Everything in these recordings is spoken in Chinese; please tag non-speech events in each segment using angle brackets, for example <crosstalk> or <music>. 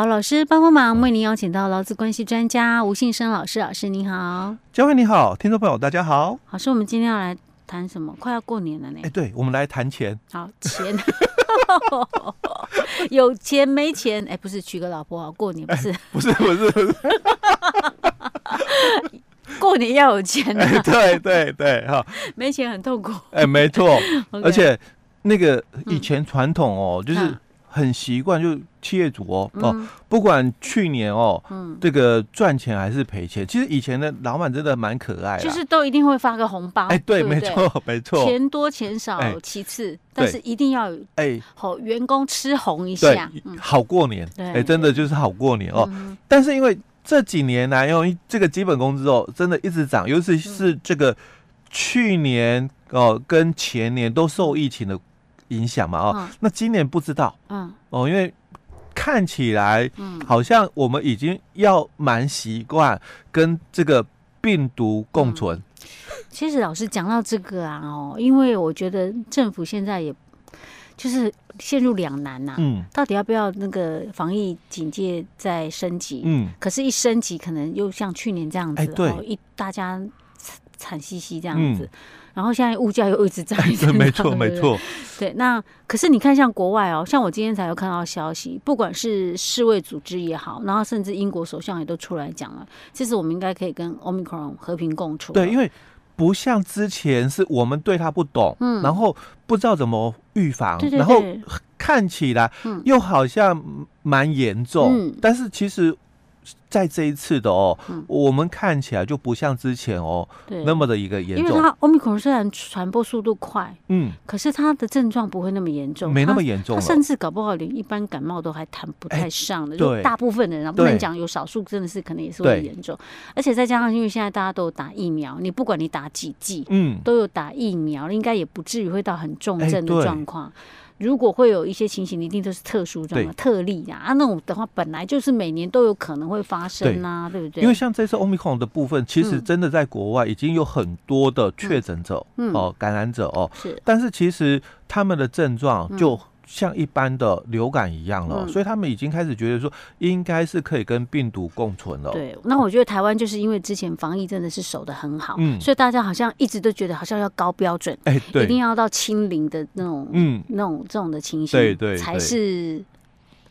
好，老师帮帮忙，为您邀请到劳资关系专家吴信生老师，老师您好，嘉惠你好，听众朋友大家好。老师，我们今天要来谈什么？快要过年了呢。哎，对，我们来谈钱。好，钱，<laughs> 有钱没钱？哎，不是娶个老婆好过年，不是，不是，不是，不是。过年要有钱的。哎，对对对，哈，<laughs> 没钱很痛苦。哎，没错，<laughs> 而且那个以前传统哦，就是。很习惯，就企业主哦、嗯、哦，不管去年哦，嗯、这个赚钱还是赔钱，其实以前的老板真的蛮可爱的，就是都一定会发个红包。哎，对，没错，没错，钱多钱少其次，哎、但是一定要有哎，好员工吃红一下，嗯、好过年。哎，真的就是好过年哦。嗯、但是因为这几年来，因为这个基本工资哦，真的一直涨，尤其是这个去年哦跟前年都受疫情的。影响嘛，哦，那今年不知道，嗯，哦，因为看起来，嗯，好像我们已经要蛮习惯跟这个病毒共存。嗯、其实老师讲到这个啊，哦，因为我觉得政府现在也就是陷入两难呐，嗯，到底要不要那个防疫警戒再升级？嗯，可是，一升级可能又像去年这样子，哎、对，一大家惨兮兮这样子。嗯然后现在物价又一直涨，一直，没错没错。对，那可是你看，像国外哦，像我今天才有看到消息，不管是世卫组织也好，然后甚至英国首相也都出来讲了，其实我们应该可以跟 Omicron 和平共处。对，因为不像之前是我们对它不懂，嗯，然后不知道怎么预防，对对对，然后看起来又好像蛮严重，嗯，但是其实。在这一次的哦，嗯、我们看起来就不像之前哦，对。那么的一个严重。因为它 Omicron 虽然传播速度快，嗯，可是它的症状不会那么严重，没那么严重，它甚至搞不好连一般感冒都还谈不太上的。欸、就大部分的人不能讲有少数真的是可能也是会严重，而且再加上因为现在大家都有打疫苗，你不管你打几剂，嗯，都有打疫苗，应该也不至于会到很重症的状况。欸如果会有一些情形，一定都是特殊状况、特例啊。啊，那种的话，本来就是每年都有可能会发生啊，对，对不对？因为像这次 Omicron 的部分，其实真的在国外已经有很多的确诊者、嗯、哦，感染者哦，是。但是其实他们的症状就。嗯像一般的流感一样了，嗯、所以他们已经开始觉得说，应该是可以跟病毒共存了。对，那我觉得台湾就是因为之前防疫真的是守得很好，嗯，所以大家好像一直都觉得好像要高标准，哎、欸，对，一定要到清零的那种，嗯，那种这种的情形，对对，才是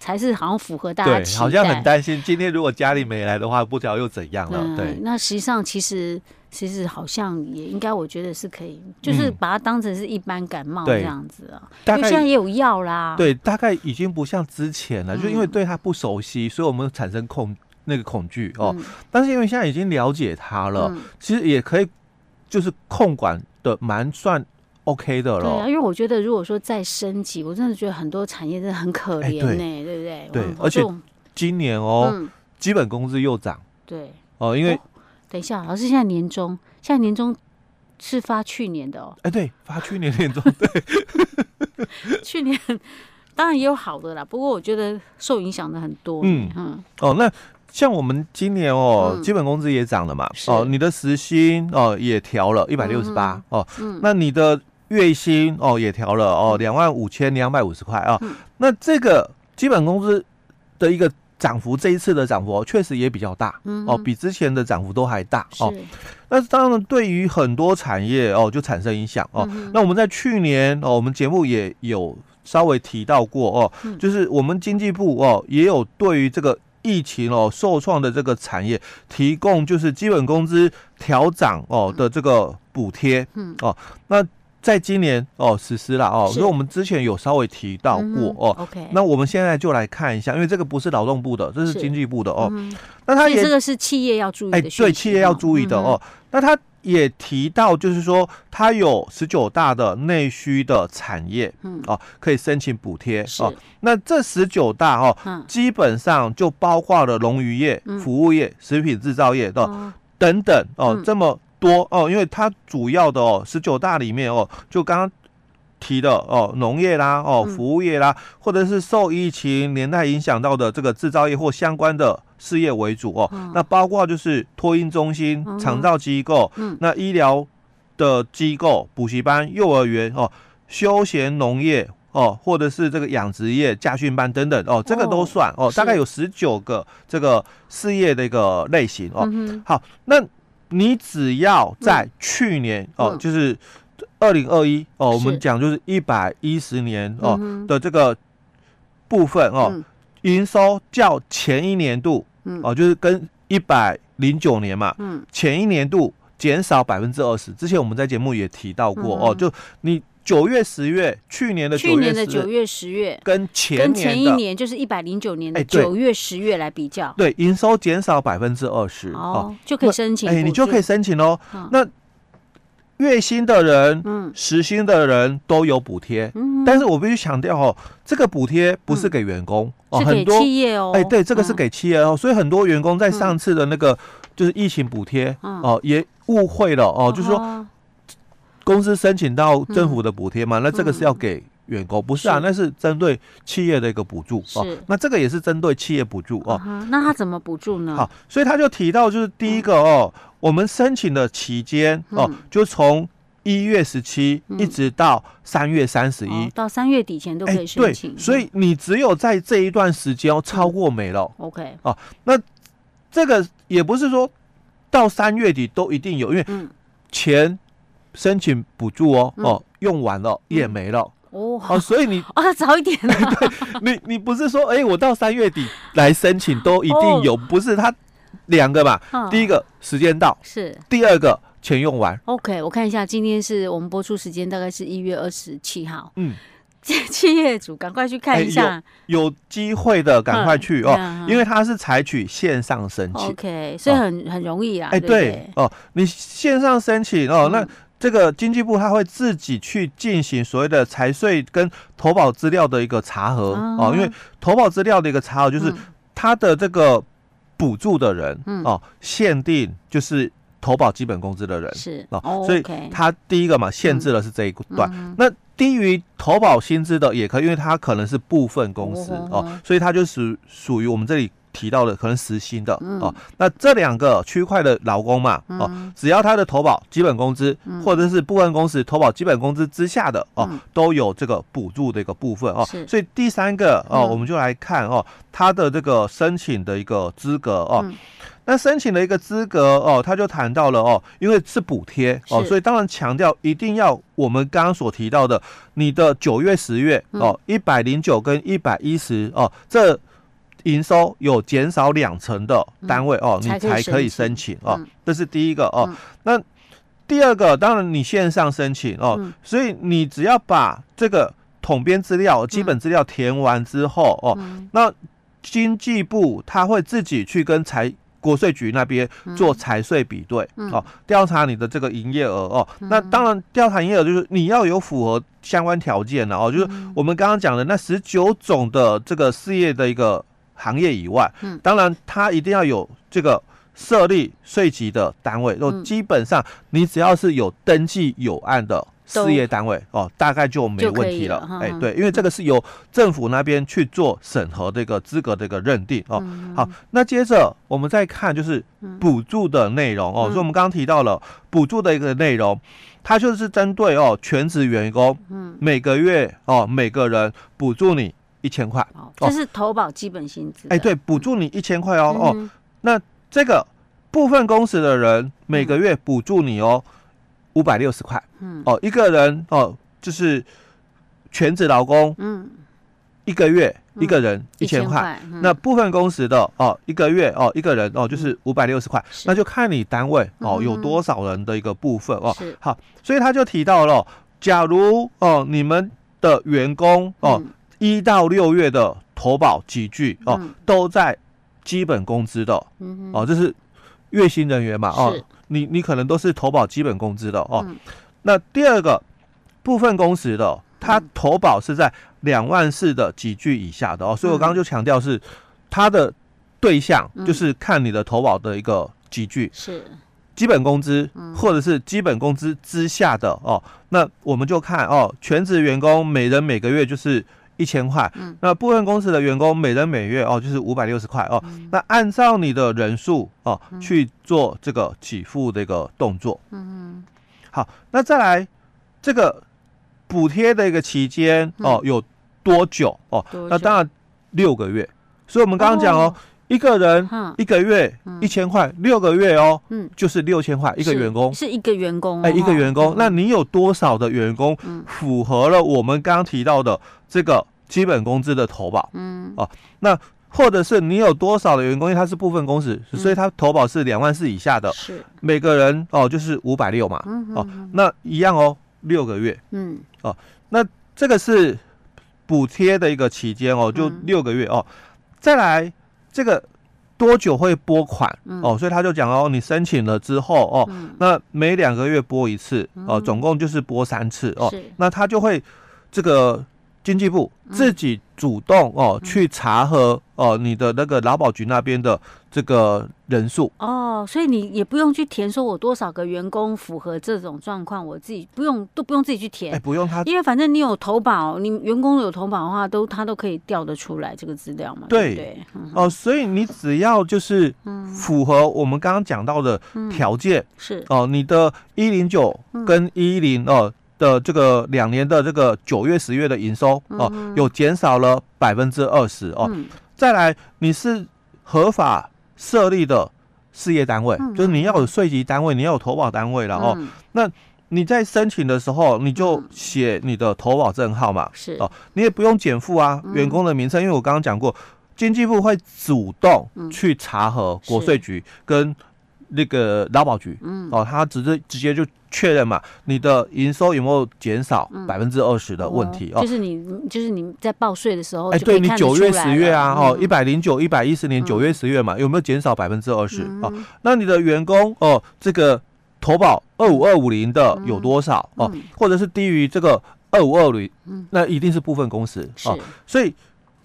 才是好像符合大家期待。好像很担心今天如果家里没来的话，不知道又怎样了。嗯、对，那实际上其实。其实好像也应该，我觉得是可以，就是把它当成是一般感冒这样子啊。因为现在也有药啦。对，大概已经不像之前了，就因为对它不熟悉，所以我们产生恐那个恐惧哦。但是因为现在已经了解它了，其实也可以就是控管的蛮算 OK 的了。对啊，因为我觉得如果说再升级，我真的觉得很多产业真的很可怜呢，对不对？对，而且今年哦，基本工资又涨。对。哦，因为。等一下，老师，现在年终，现在年终是发去年的哦。哎，对，发去年年终，<laughs> 对。去年当然也有好的啦，不过我觉得受影响的很多。嗯嗯。哦，那像我们今年哦，基本工资也涨了嘛。哦，你的时薪哦也调了一百六十八哦。嗯。那你的月薪哦也调了哦，两万五千两百五十块啊。那这个基本工资的一个。涨幅这一次的涨幅确实也比较大，嗯、哦，比之前的涨幅都还大是。哦。那当然，对于很多产业哦，就产生影响哦。嗯、那我们在去年哦，我们节目也有稍微提到过哦，嗯、就是我们经济部哦，也有对于这个疫情哦受创的这个产业提供就是基本工资调涨哦的这个补贴，嗯。哦，那。在今年哦实施了哦，所以我们之前有稍微提到过哦。OK，那我们现在就来看一下，因为这个不是劳动部的，这是经济部的哦。那他也这个是企业要注意的，哎，对，企业要注意的哦。那他也提到，就是说他有十九大的内需的产业，嗯哦，可以申请补贴哦。那这十九大哦，基本上就包括了农渔业、服务业、食品制造业的等等哦，这么。多哦，因为它主要的哦，十九大里面哦，就刚刚提的哦，农业啦，哦，服务业啦，或者是受疫情年代影响到的这个制造业或相关的事业为主哦。那包括就是托婴中心、长照机构，那医疗的机构、补习班、幼儿园哦，休闲农业、哦，或者是这个养殖业、驾训班等等哦，这个都算哦，大概有十九个这个事业的一个类型哦。好，那你只要在去年哦，就是二零二一哦，我们讲就是一百一十年哦的这个部分哦，营收较前一年度哦，就是跟一百零九年嘛，前一年度。减少百分之二十，之前我们在节目也提到过、嗯、哦，就你九月、十月，去年的去年的九月、十月，跟前跟前一年就是一百零九年的九月、十月来比较，对，营收减少百分之二十哦，就可以申请，哎，你就可以申请喽。嗯、那月薪的人、嗯，时薪的人都有补贴，嗯，但是我必须强调哦，这个补贴不是给员工、嗯、哦，很多企业哦，哎，对，这个是给企业哦，嗯、所以很多员工在上次的那个就是疫情补贴、嗯、哦也。误会了哦，就是说公司申请到政府的补贴嘛，那这个是要给员工，不是啊？那是针对企业的一个补助哦。那这个也是针对企业补助哦。那他怎么补助呢？好，所以他就提到，就是第一个哦，我们申请的期间哦，就从一月十七一直到三月三十一，到三月底前都可以申请。对，所以你只有在这一段时间哦，超过没了。OK，哦，那这个也不是说。到三月底都一定有，因为钱申请补助哦、嗯、哦用完了也没了、嗯、哦，所以你啊 <laughs> 早一点啊，<laughs> 对，你你不是说哎、欸、我到三月底来申请都一定有，哦、不是他两个嘛，哦、第一个时间到是，第二个钱用完。OK，我看一下，今天是我们播出时间大概是一月二十七号，嗯。<laughs> 企业主赶快去看一下，有有机会的赶快去哦，因为它是采取线上申请，OK，所以很很容易啊。哎，对哦，你线上申请哦，那这个经济部他会自己去进行所谓的财税跟投保资料的一个查核哦，因为投保资料的一个查核就是他的这个补助的人哦，限定就是投保基本工资的人是哦，所以他第一个嘛限制了是这一段，那。低于投保薪资的也可以，因为它可能是部分公司哦，所以它就属属于我们这里提到的可能实薪的哦。那这两个区块的劳工嘛哦，只要他的投保基本工资或者是部分公司投保基本工资之下的哦，都有这个补助的一个部分哦。所以第三个哦，我们就来看哦，他的这个申请的一个资格哦。那申请的一个资格哦，他就谈到了哦，因为是补贴哦，所以当然强调一定要我们刚刚所提到的，你的九月、十月哦，一百零九跟一百一十哦，这营收有减少两成的单位哦，你才可以申请哦，这是第一个哦。那第二个，当然你线上申请哦，所以你只要把这个统编资料、基本资料填完之后哦，那经济部他会自己去跟财国税局那边做财税比对，嗯、哦，调查你的这个营业额哦。嗯、那当然，调查营业额就是你要有符合相关条件的哦。就是我们刚刚讲的那十九种的这个事业的一个行业以外，嗯，当然它一定要有这个设立税籍的单位。哦，基本上你只要是有登记有案的。事业单位哦，大概就没问题了。哎，对，因为这个是由政府那边去做审核的一个资格的一个认定哦。好，那接着我们再看就是补助的内容哦。所以我们刚刚提到了补助的一个内容，它就是针对哦全职员工，嗯每个月哦每个人补助你一千块。这是投保基本薪资。哎，对，补助你一千块哦哦。那这个部分工时的人每个月补助你哦。五百六十块，嗯，哦，一个人哦，就是全职劳工，嗯，一个月一个人一千块，那部分工时的哦，一个月哦，一个人哦，就是五百六十块，那就看你单位哦有多少人的一个部分哦，好，所以他就提到了，假如哦你们的员工哦一到六月的投保集聚哦都在基本工资的，嗯，哦，这是月薪人员嘛，哦。你你可能都是投保基本工资的哦，嗯、那第二个部分工时的，他投保是在两万四的集聚以下的哦，所以我刚刚就强调是他的对象就是看你的投保的一个集聚是。基本工资或者是基本工资之下的哦，那我们就看哦，全职员工每人每个月就是。一千块，嗯，那部分公司的员工每人每月哦就是五百六十块哦，嗯、那按照你的人数哦、嗯、去做这个给付的一个动作，嗯嗯，好，那再来这个补贴的一个期间哦，有多久？哦？那当然六个月。所以我们刚刚讲哦，一个人一个月一千块，六个月哦，嗯，就是六千块一个员工，是一个员工，哎，一个员工。那你有多少的员工符合了我们刚刚提到的这个基本工资的投保？嗯，哦，那。或者是你有多少的员工，因为他是部分工时，嗯、所以他投保是两万四以下的，是。每个人哦，就是五百六嘛，嗯、哼哼。哦，那一样哦，六个月，嗯，哦，那这个是补贴的一个期间哦，就六个月。哦，再来这个多久会拨款、嗯、哦，所以他就讲哦，你申请了之后哦，嗯、那每两个月拨一次哦，总共就是拨三次哦，那他就会这个。经济部自己主动哦去查核哦你的那个劳保局那边的这个人数。哦，所以你也不用去填说我多少个员工符合这种状况，我自己不用都不用自己去填，哎，不用他，因为反正你有投保，你员工有投保的话，都他都可以调得出来这个资料嘛。对。对哦，所以你只要就是符合我们刚刚讲到的条件是。哦，你的一零九跟一零哦。的这个两年的这个九月十月的营收哦，有减少了百分之二十哦。再来，你是合法设立的事业单位，就是你要有税籍单位，你要有投保单位了哦。那你在申请的时候，你就写你的投保证号码是。哦，你也不用减负啊员工的名称，因为我刚刚讲过，经济部会主动去查核国税局跟。那个劳保局，嗯，哦，他直接直接就确认嘛，你的营收有没有减少百分之二十的问题哦？就是你，就是你在报税的时候，哎，对你九月十月啊，哦，一百零九一百一十年九月十月嘛，有没有减少百分之二十？哦，那你的员工哦，这个投保二五二五零的有多少？哦，或者是低于这个二五二零，那一定是部分公司哦。所以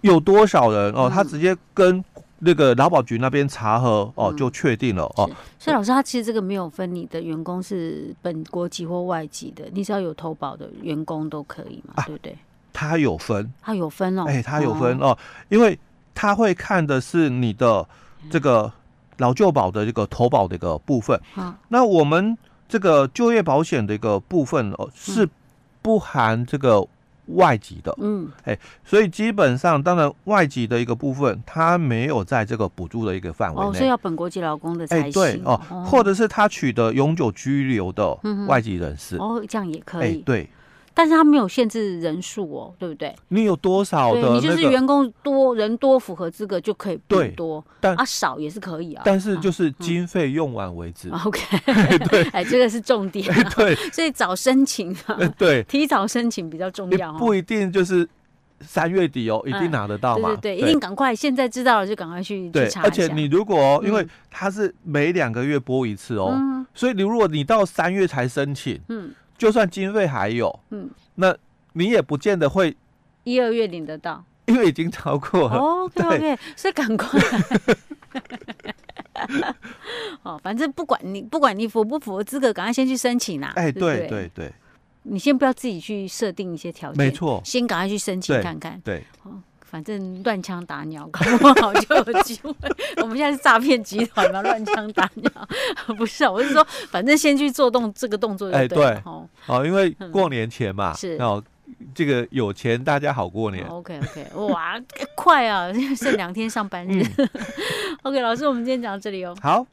有多少人哦，他直接跟。那个劳保局那边查核哦，就确定了哦。所以老师，他其实这个没有分你的员工是本国籍或外籍的，你只要有投保的员工都可以嘛，对不对？他有分，他有分哦。哎，他有分哦，因为他会看的是你的这个老旧保的这个投保的一个部分。那我们这个就业保险的一个部分哦，是不含这个。外籍的，嗯，哎，所以基本上，当然外籍的一个部分，他没有在这个补助的一个范围内，哦，所以要本国籍劳工的才行，哎，对哦，或者是他取得永久居留的外籍人士，哦，这样也可以，哎对。但是他没有限制人数哦，对不对？你有多少的、那个？你就是员工多人多符合资格就可以补多，但啊少也是可以啊。但是就是经费用完为止。OK，<laughs> 对，<laughs> 哎，这个是重点。<laughs> 对，所以早申请啊，对，提早申请比较重要。不一定就是三月底哦，一定拿得到嘛？对对对，一定赶快，现在知道了就赶快去去查。而且你如果因为它是每两个月播一次哦，所以你如果你到三月才申请，嗯。就算经费还有，嗯，那你也不见得会一二月领得到，因为已经超过了。OK OK，所以赶快。<laughs> 哦，反正不管你不管你符不符合资格，赶快先去申请啦。哎，对对对，你先不要自己去设定一些条件，没错，先赶快去申请看看。对。反正乱枪打鸟，<laughs> 搞不好就有机会。我们现在是诈骗集团嘛，乱枪打鸟？<laughs> 不是啊，我是说，反正先去做动这个动作就对了。哎，对，哦，因为过年前嘛，是哦，这个有钱大家好过年。OK OK，哇，<laughs> 快啊，剩两天上班日。OK，老师，我们今天讲到这里哦。好。